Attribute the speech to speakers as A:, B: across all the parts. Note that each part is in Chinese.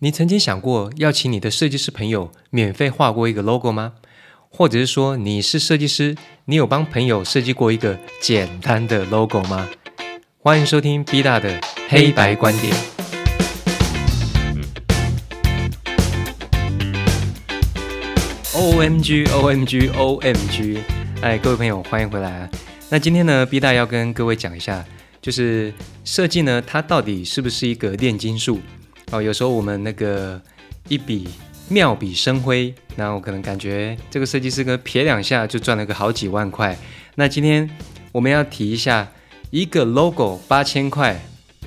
A: 你曾经想过要请你的设计师朋友免费画过一个 logo 吗？或者是说你是设计师，你有帮朋友设计过一个简单的 logo 吗？欢迎收听 B 大的黑白观点。O M G O M G O M G！哎，各位朋友，欢迎回来啊！那今天呢，B 大要跟各位讲一下，就是设计呢，它到底是不是一个炼金术？哦，有时候我们那个一笔妙笔生辉，那我可能感觉这个设计师哥撇两下就赚了个好几万块。那今天我们要提一下，一个 logo 八千块，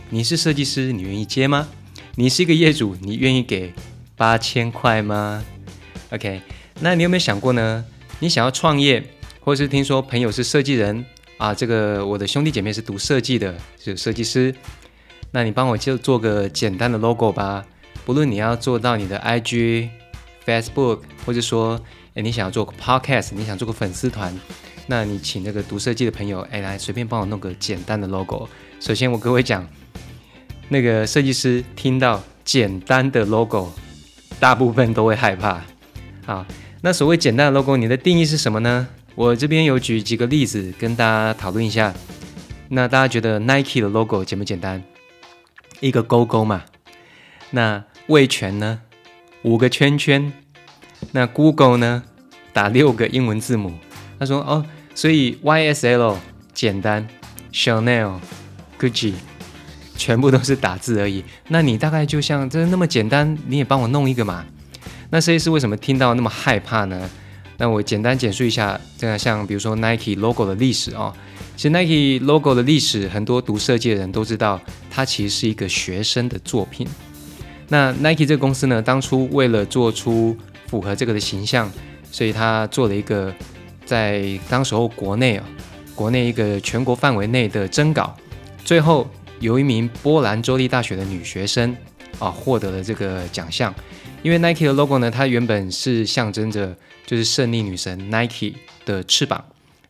A: 你是设计师，你愿意接吗？你是一个业主，你愿意给八千块吗？OK，那你有没有想过呢？你想要创业，或是听说朋友是设计人啊？这个我的兄弟姐妹是读设计的，是设计师。那你帮我就做个简单的 logo 吧，不论你要做到你的 IG、Facebook，或者说，哎，你想要做个 Podcast，你想做个粉丝团，那你请那个读设计的朋友，哎，来随便帮我弄个简单的 logo。首先我各位讲，那个设计师听到简单的 logo，大部分都会害怕。好，那所谓简单的 logo，你的定义是什么呢？我这边有举几个例子跟大家讨论一下。那大家觉得 Nike 的 logo 简不简单？一个勾勾嘛，那味全呢？五个圈圈。那 Google 呢？打六个英文字母。他说：“哦，所以 YSL 简单，Chanel、Gucci 全部都是打字而已。那你大概就像这那么简单，你也帮我弄一个嘛？那设计师为什么听到那么害怕呢？那我简单简述一下，这样像比如说 Nike logo 的历史哦。其实 Nike logo 的历史，很多读设计的人都知道，它其实是一个学生的作品。那 Nike 这个公司呢，当初为了做出符合这个的形象，所以他做了一个在当时候国内啊，国内一个全国范围内的征稿，最后有一名波兰州立大学的女学生啊获得了这个奖项。因为 Nike 的 logo 呢，它原本是象征着就是胜利女神 Nike 的翅膀。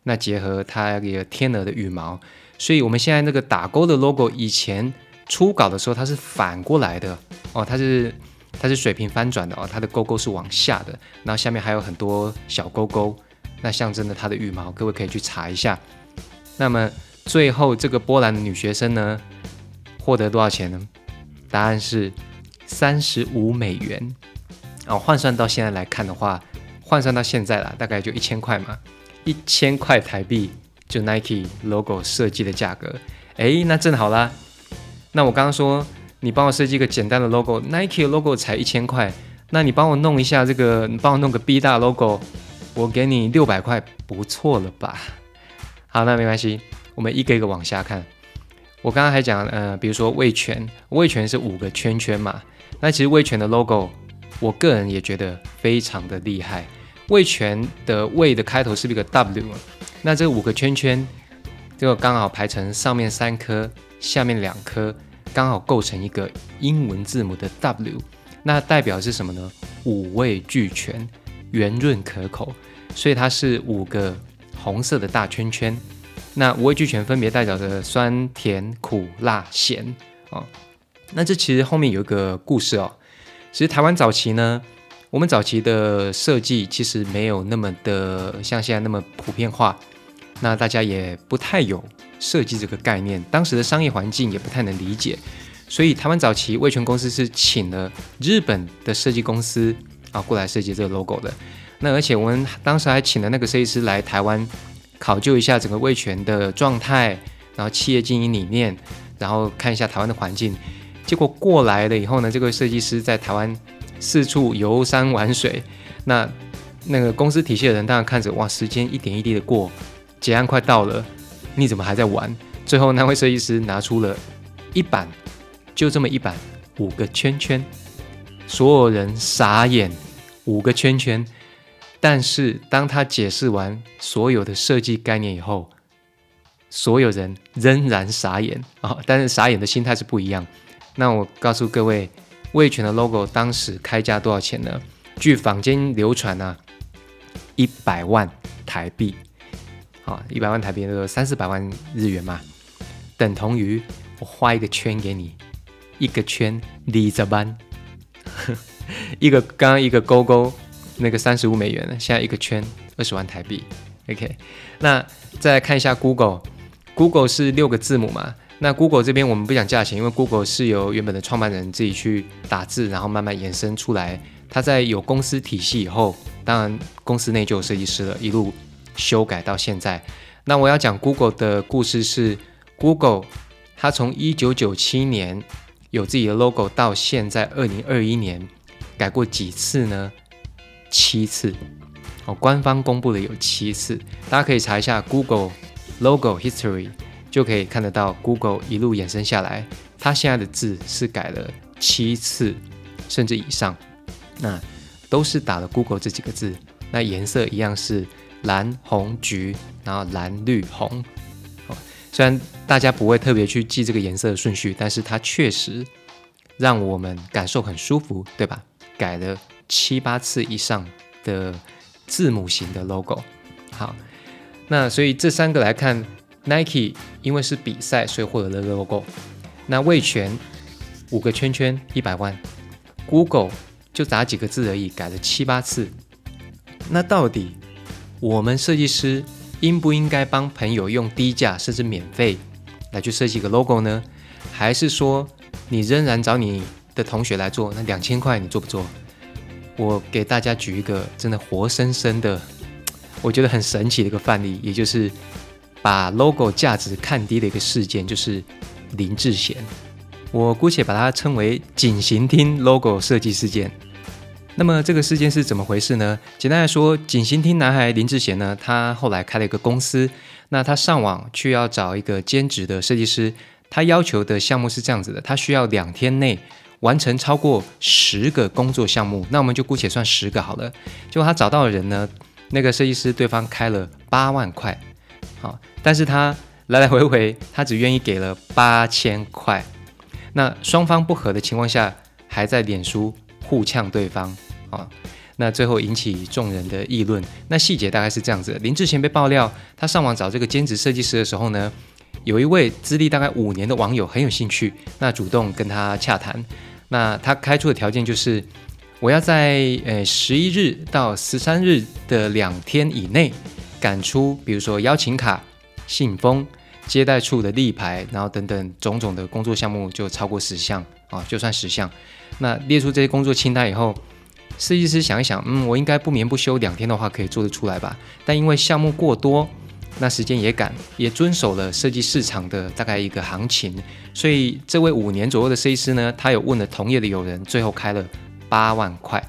A: 那结合它一个天鹅的羽毛，所以我们现在那个打勾的 logo，以前初稿的时候它是反过来的哦，它是它是水平翻转的哦，它的勾勾是往下的，然后下面还有很多小勾勾，那象征着它的羽毛，各位可以去查一下。那么最后这个波兰的女学生呢，获得多少钱呢？答案是三十五美元哦，换算到现在来看的话，换算到现在了，大概就一千块嘛。一千块台币就 Nike logo 设计的价格，哎，那正好啦。那我刚刚说你帮我设计一个简单的 logo，Nike logo 才一千块，那你帮我弄一下这个，你帮我弄个 B 大 logo，我给你六百块，不错了吧？好，那没关系，我们一个一个往下看。我刚刚还讲，呃，比如说味全，味全是五个圈圈嘛，那其实味全的 logo，我个人也觉得非常的厉害。味全的味的开头是不是一个 W，啊那这五个圈圈，这个刚好排成上面三颗，下面两颗，刚好构成一个英文字母的 W，那代表是什么呢？五味俱全，圆润可口，所以它是五个红色的大圈圈。那五味俱全分别代表着酸甜苦辣咸哦。那这其实后面有一个故事哦，其实台湾早期呢。我们早期的设计其实没有那么的像现在那么普遍化，那大家也不太有设计这个概念，当时的商业环境也不太能理解，所以台湾早期味全公司是请了日本的设计公司啊过来设计这个 logo 的。那而且我们当时还请了那个设计师来台湾考究一下整个味全的状态，然后企业经营理念，然后看一下台湾的环境。结果过来了以后呢，这个设计师在台湾。四处游山玩水，那那个公司体系的人当然看着，哇，时间一点一滴的过，结案快到了，你怎么还在玩？最后那位设计师拿出了一板，就这么一板，五个圈圈，所有人傻眼，五个圈圈。但是当他解释完所有的设计概念以后，所有人仍然傻眼啊！但是傻眼的心态是不一样。那我告诉各位。味全的 logo 当时开价多少钱呢？据坊间流传呢，一百万台币，好，一百万台币那个三四百万日元嘛，等同于我画一个圈给你，一个圈里着班，一个刚刚一个勾勾那个三十五美元，现在一个圈二十万台币。OK，那再来看一下 Google，Google 是六个字母嘛？那 Google 这边我们不讲价钱，因为 Google 是由原本的创办人自己去打字，然后慢慢延伸出来。他在有公司体系以后，当然公司内就有设计师了，一路修改到现在。那我要讲 Google 的故事是 Google，它从一九九七年有自己的 logo 到现在二零二一年，改过几次呢？七次。哦，官方公布的有七次，大家可以查一下 Google logo history，就可以看得到 Google 一路延伸下来，它现在的字是改了七次甚至以上，那都是打了 Google 这几个字，那颜色一样是蓝红橘，然后蓝绿红。哦，虽然大家不会特别去记这个颜色的顺序，但是它确实让我们感受很舒服，对吧？改了七八次以上的。字母型的 logo，好，那所以这三个来看，Nike 因为是比赛，所以获得了 logo。那味全五个圈圈一百万，Google 就打几个字而已，改了七八次。那到底我们设计师应不应该帮朋友用低价甚至免费来去设计一个 logo 呢？还是说你仍然找你的同学来做？那两千块你做不做？我给大家举一个真的活生生的，我觉得很神奇的一个范例，也就是把 logo 价值看低的一个事件，就是林志贤。我姑且把它称为“锦行厅 logo 设计事件”。那么这个事件是怎么回事呢？简单来说，锦行厅男孩林志贤呢，他后来开了一个公司，那他上网去要找一个兼职的设计师，他要求的项目是这样子的，他需要两天内。完成超过十个工作项目，那我们就姑且算十个好了。结果他找到的人呢，那个设计师对方开了八万块，好，但是他来来回回，他只愿意给了八千块。那双方不和的情况下，还在脸书互呛对方，啊，那最后引起众人的议论。那细节大概是这样子：林志贤被爆料，他上网找这个兼职设计师的时候呢，有一位资历大概五年的网友很有兴趣，那主动跟他洽谈。那他开出的条件就是，我要在呃十一日到十三日的两天以内赶出，比如说邀请卡、信封、接待处的立牌，然后等等种种的工作项目就超过十项啊，就算十项。那列出这些工作清单以后，设计师想一想，嗯，我应该不眠不休两天的话可以做得出来吧？但因为项目过多。那时间也赶，也遵守了设计市场的大概一个行情，所以这位五年左右的设计师呢，他有问了同业的友人，最后开了八万块。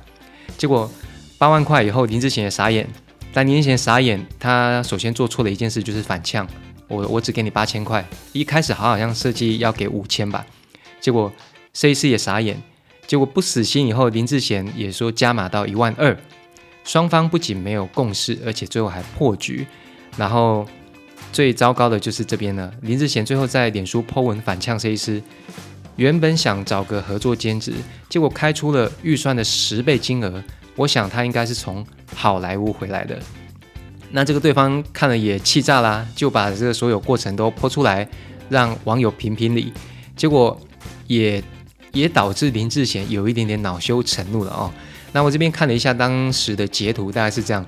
A: 结果八万块以后，林志贤也傻眼。但林志贤傻眼，他首先做错了一件事，就是反呛我，我只给你八千块。一开始好好像设计要给五千吧，结果设计师也傻眼。结果不死心以后，林志贤也说加码到一万二。双方不仅没有共识，而且最后还破局。然后最糟糕的就是这边呢，林志贤最后在脸书 po 文反呛设计师，原本想找个合作兼职，结果开出了预算的十倍金额。我想他应该是从好莱坞回来的。那这个对方看了也气炸啦，就把这个所有过程都泼出来，让网友评评理。结果也也导致林志贤有一点点恼羞成怒了哦。那我这边看了一下当时的截图，大概是这样，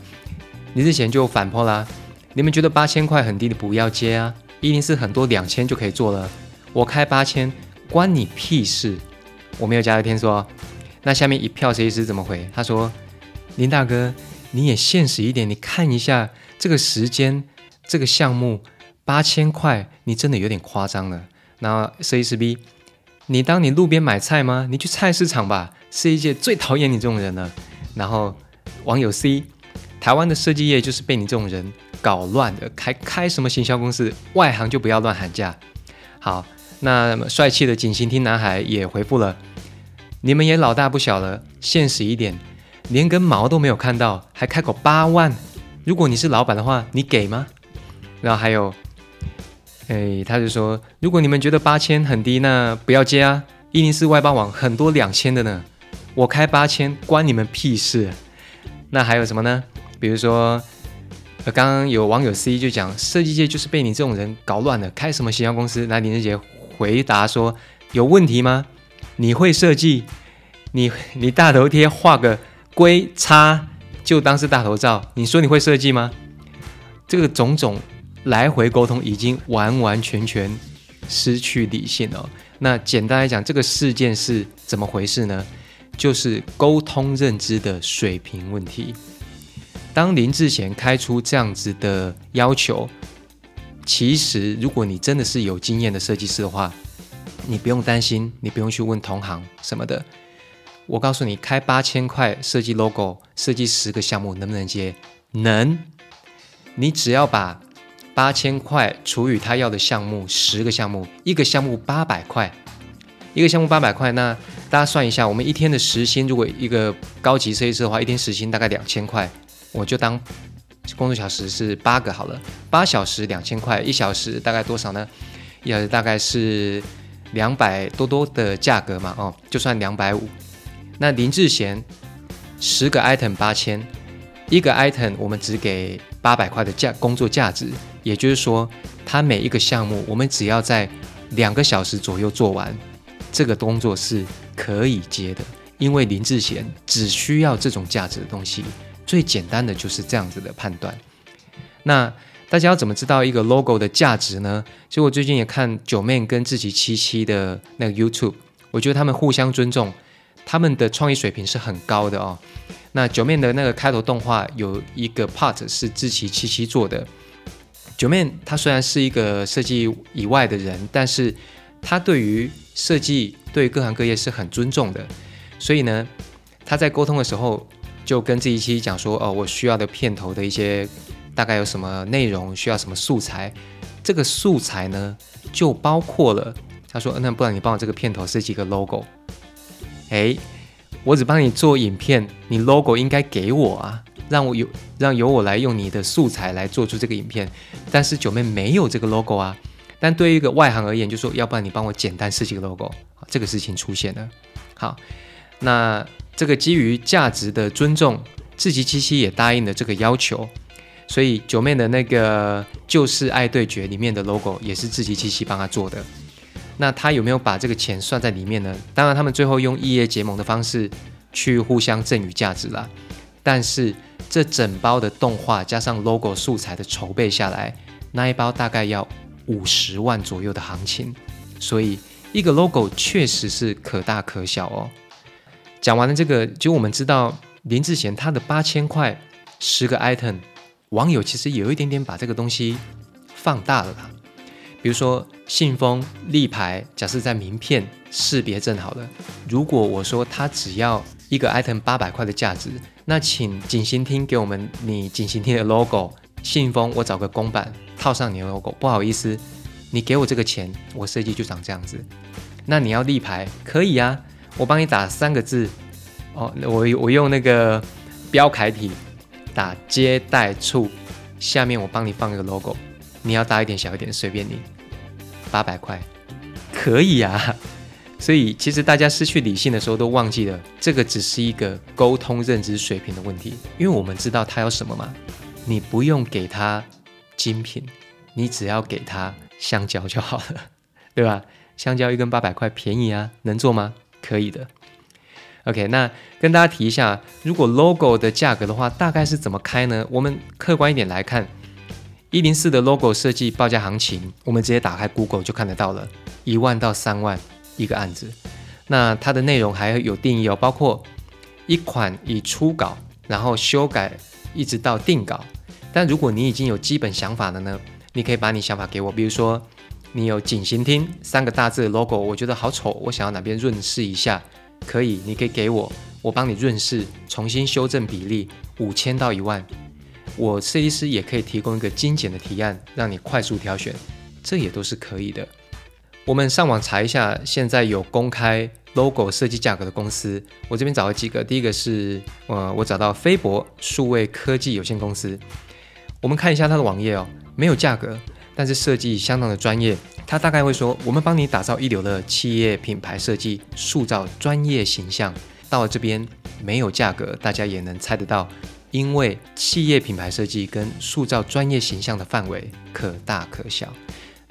A: 林志贤就反泼啦。你们觉得八千块很低，的不要接啊！一定是很多两千就可以做了。我开八千，关你屁事！我没有加了天说。那下面一票设计师怎么回？他说：“林大哥，你也现实一点，你看一下这个时间，这个项目八千块，你真的有点夸张了。”然后设计师 B，你当你路边买菜吗？你去菜市场吧。设计界最讨厌你这种人了。然后网友 C，台湾的设计业就是被你这种人。搞乱的，开开什么行销公司？外行就不要乱喊价。好，那帅气的锦行厅男孩也回复了：你们也老大不小了，现实一点，连根毛都没有看到，还开口八万？如果你是老板的话，你给吗？然后还有，哎，他就说，如果你们觉得八千很低，那不要接啊。一零四外包网很多两千的呢，我开八千，关你们屁事。那还有什么呢？比如说。呃，刚刚有网友 C 就讲，设计界就是被你这种人搞乱了，开什么形象公司？那林志杰回答说，有问题吗？你会设计，你你大头贴画个龟叉就当是大头照，你说你会设计吗？这个种种来回沟通已经完完全全失去理性了。那简单来讲，这个事件是怎么回事呢？就是沟通认知的水平问题。当林志贤开出这样子的要求，其实如果你真的是有经验的设计师的话，你不用担心，你不用去问同行什么的。我告诉你，开八千块设计 logo，设计十个项目能不能接？能。你只要把八千块除以他要的项目十个项目，一个项目八百块，一个项目八百块，那大家算一下，我们一天的时薪，如果一个高级设计师的话，一天时薪大概两千块，我就当工作小时是八个好了，八小时两千块，一小时大概多少呢？一小时大概是两百多多的价格嘛，哦，就算两百五。那林志贤十个 item 八千，一个 item 我们只给八百块的价工作价值，也就是说，他每一个项目我们只要在两个小时左右做完，这个工作是可以接的，因为林志贤只需要这种价值的东西，最简单的就是这样子的判断。那大家要怎么知道一个 logo 的价值呢？其实我最近也看九妹跟志奇七七的那个 YouTube，我觉得他们互相尊重。他们的创意水平是很高的哦。那九面的那个开头动画有一个 part 是志奇七七做的。九面他虽然是一个设计以外的人，但是他对于设计对各行各业是很尊重的。所以呢，他在沟通的时候就跟志奇七七讲说：“哦，我需要的片头的一些大概有什么内容，需要什么素材。这个素材呢，就包括了他说：那不然你帮我这个片头设计一个 logo。”哎，我只帮你做影片，你 logo 应该给我啊，让我有让由我来用你的素材来做出这个影片。但是九妹没有这个 logo 啊。但对于一个外行而言，就说要不然你帮我简单设计个 logo，这个事情出现了。好，那这个基于价值的尊重，自己七七也答应了这个要求，所以九妹的那个就是爱对决里面的 logo 也是自己七七帮他做的。那他有没有把这个钱算在里面呢？当然，他们最后用异业结盟的方式去互相赠与价值了。但是这整包的动画加上 logo 素材的筹备下来，那一包大概要五十万左右的行情。所以一个 logo 确实是可大可小哦。讲完了这个，就我们知道林志贤他的八千块十个 item，网友其实有一点点把这个东西放大了啦。比如说信封、立牌，假设在名片识别证好了。如果我说它只要一个 item 八百块的价值，那请警行厅给我们你警行厅的 logo。信封我找个公版套上你的 logo。不好意思，你给我这个钱，我设计就长这样子。那你要立牌可以啊，我帮你打三个字哦，我我用那个标楷体打接待处，下面我帮你放一个 logo。你要大一点、小一点，随便你。八百块，可以啊。所以其实大家失去理性的时候，都忘记了这个只是一个沟通认知水平的问题。因为我们知道他要什么嘛，你不用给他精品，你只要给他香蕉就好了，对吧？香蕉一根八百块，便宜啊，能做吗？可以的。OK，那跟大家提一下，如果 logo 的价格的话，大概是怎么开呢？我们客观一点来看。一零四的 logo 设计报价行情，我们直接打开 Google 就看得到了，一万到三万一个案子。那它的内容还有定义哦，包括一款以初稿，然后修改一直到定稿。但如果你已经有基本想法了呢，你可以把你想法给我，比如说你有景行厅三个大字的 logo，我觉得好丑，我想要哪边润饰一下，可以，你可以给我，我帮你润饰，重新修正比例，五千到一万。我设计师也可以提供一个精简的提案，让你快速挑选，这也都是可以的。我们上网查一下，现在有公开 logo 设计价格的公司，我这边找了几个。第一个是，呃，我找到飞博数位科技有限公司。我们看一下它的网页哦，没有价格，但是设计相当的专业。他大概会说，我们帮你打造一流的企业品牌设计，塑造专业形象。到了这边没有价格，大家也能猜得到。因为企业品牌设计跟塑造专业形象的范围可大可小。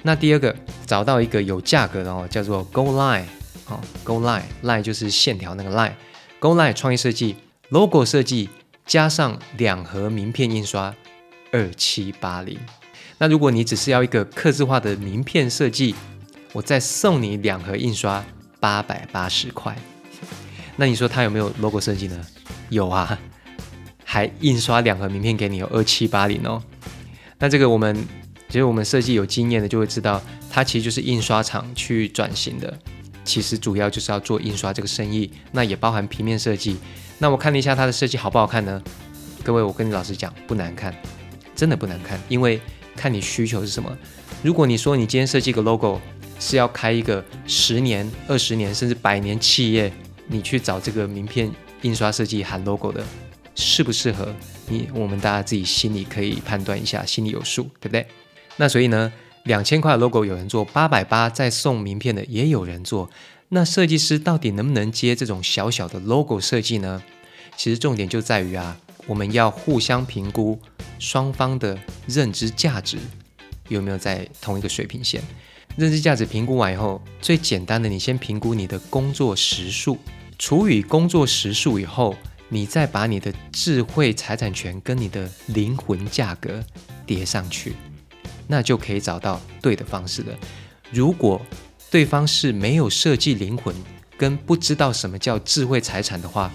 A: 那第二个找到一个有价格的哦，叫做 Go Line，好，Go Line，Line 就是线条那个 Line。Go Line 创意设计 logo 设计加上两盒名片印刷二七八零。那如果你只是要一个刻字化的名片设计，我再送你两盒印刷八百八十块。那你说他有没有 logo 设计呢？有啊，还印刷两盒名片给你，有二七八零哦。那这个我们其实我们设计有经验的就会知道，它其实就是印刷厂去转型的。其实主要就是要做印刷这个生意，那也包含平面设计。那我看了一下它的设计好不好看呢？各位，我跟你老实讲，不难看，真的不难看。因为看你需求是什么。如果你说你今天设计个 logo 是要开一个十年、二十年甚至百年企业，你去找这个名片印刷设计含 logo 的，适不适合你？我们大家自己心里可以判断一下，心里有数，对不对？那所以呢？两千块 logo 有人做，八百八再送名片的也有人做。那设计师到底能不能接这种小小的 logo 设计呢？其实重点就在于啊，我们要互相评估双方的认知价值有没有在同一个水平线。认知价值评估完以后，最简单的，你先评估你的工作时数，除以工作时数以后，你再把你的智慧财产权跟你的灵魂价格叠上去。那就可以找到对的方式了。如果对方是没有设计灵魂跟不知道什么叫智慧财产的话，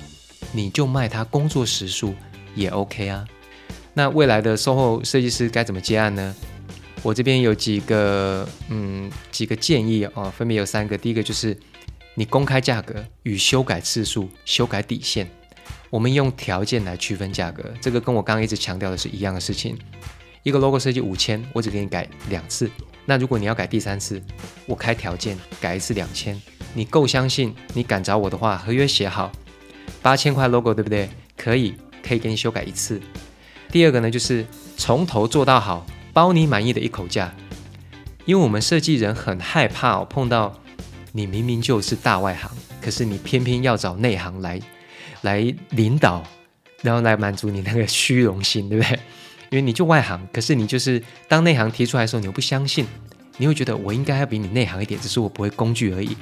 A: 你就卖他工作时数也 OK 啊。那未来的售后设计师该怎么接案呢？我这边有几个嗯几个建议哦，分别有三个。第一个就是你公开价格与修改次数、修改底线，我们用条件来区分价格，这个跟我刚刚一直强调的是一样的事情。一个 logo 设计五千，我只给你改两次。那如果你要改第三次，我开条件改一次两千。你够相信，你敢找我的话，合约写好，八千块 logo 对不对？可以，可以给你修改一次。第二个呢，就是从头做到好，包你满意的一口价。因为我们设计人很害怕哦，碰到你明明就是大外行，可是你偏偏要找内行来来领导，然后来满足你那个虚荣心，对不对？因为你就外行，可是你就是当内行提出来的时候，你又不相信，你会觉得我应该要比你内行一点，只是我不会工具而已，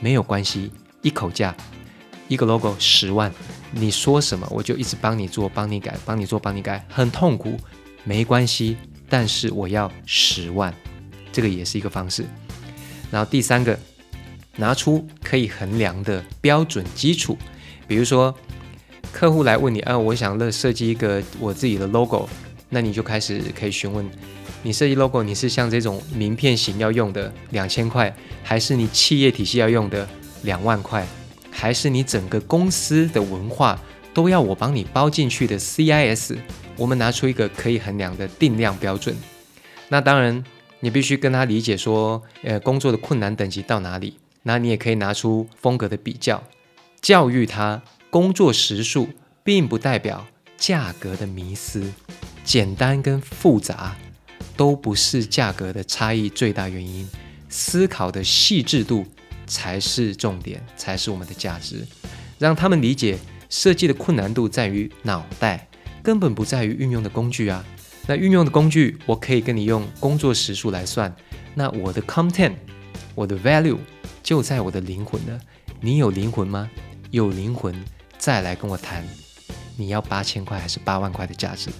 A: 没有关系，一口价，一个 logo 十万，你说什么我就一直帮你做，帮你改，帮你做，帮你改，很痛苦，没关系，但是我要十万，这个也是一个方式。然后第三个，拿出可以衡量的标准基础，比如说客户来问你，啊，我想乐设计一个我自己的 logo。那你就开始可以询问，你设计 logo，你是像这种名片型要用的两千块，还是你企业体系要用的两万块，还是你整个公司的文化都要我帮你包进去的 CIS？我们拿出一个可以衡量的定量标准。那当然，你必须跟他理解说，呃，工作的困难等级到哪里。那你也可以拿出风格的比较，教育他，工作时数并不代表价格的迷思。简单跟复杂都不是价格的差异最大原因，思考的细致度才是重点，才是我们的价值。让他们理解设计的困难度在于脑袋，根本不在于运用的工具啊。那运用的工具，我可以跟你用工作时数来算。那我的 content，我的 value 就在我的灵魂了。你有灵魂吗？有灵魂，再来跟我谈，你要八千块还是八万块的价值？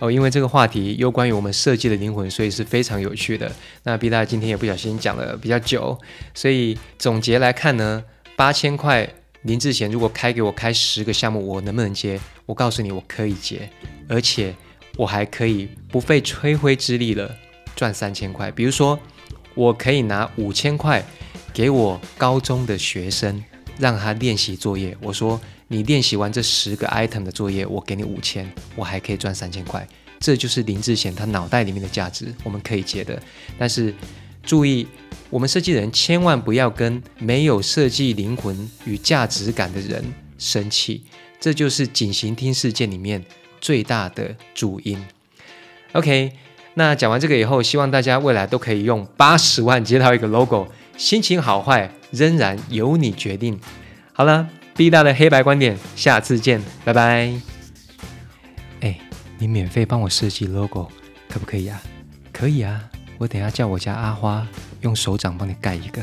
A: 哦，因为这个话题又关于我们设计的灵魂，所以是非常有趣的。那 B 大今天也不小心讲了比较久，所以总结来看呢，八千块林志贤如果开给我开十个项目，我能不能接？我告诉你，我可以接，而且我还可以不费吹灰之力了赚三千块。比如说，我可以拿五千块给我高中的学生，让他练习作业。我说。你练习完这十个 item 的作业，我给你五千，我还可以赚三千块。这就是林志贤他脑袋里面的价值，我们可以接的。但是注意，我们设计人千万不要跟没有设计灵魂与价值感的人生气，这就是警行听事件里面最大的主因。OK，那讲完这个以后，希望大家未来都可以用八十万接到一个 logo，心情好坏仍然由你决定。好了。毕大的黑白观点，下次见，拜拜。哎，你免费帮我设计 logo，可不可以啊？可以啊，我等下叫我家阿花用手掌帮你盖一个。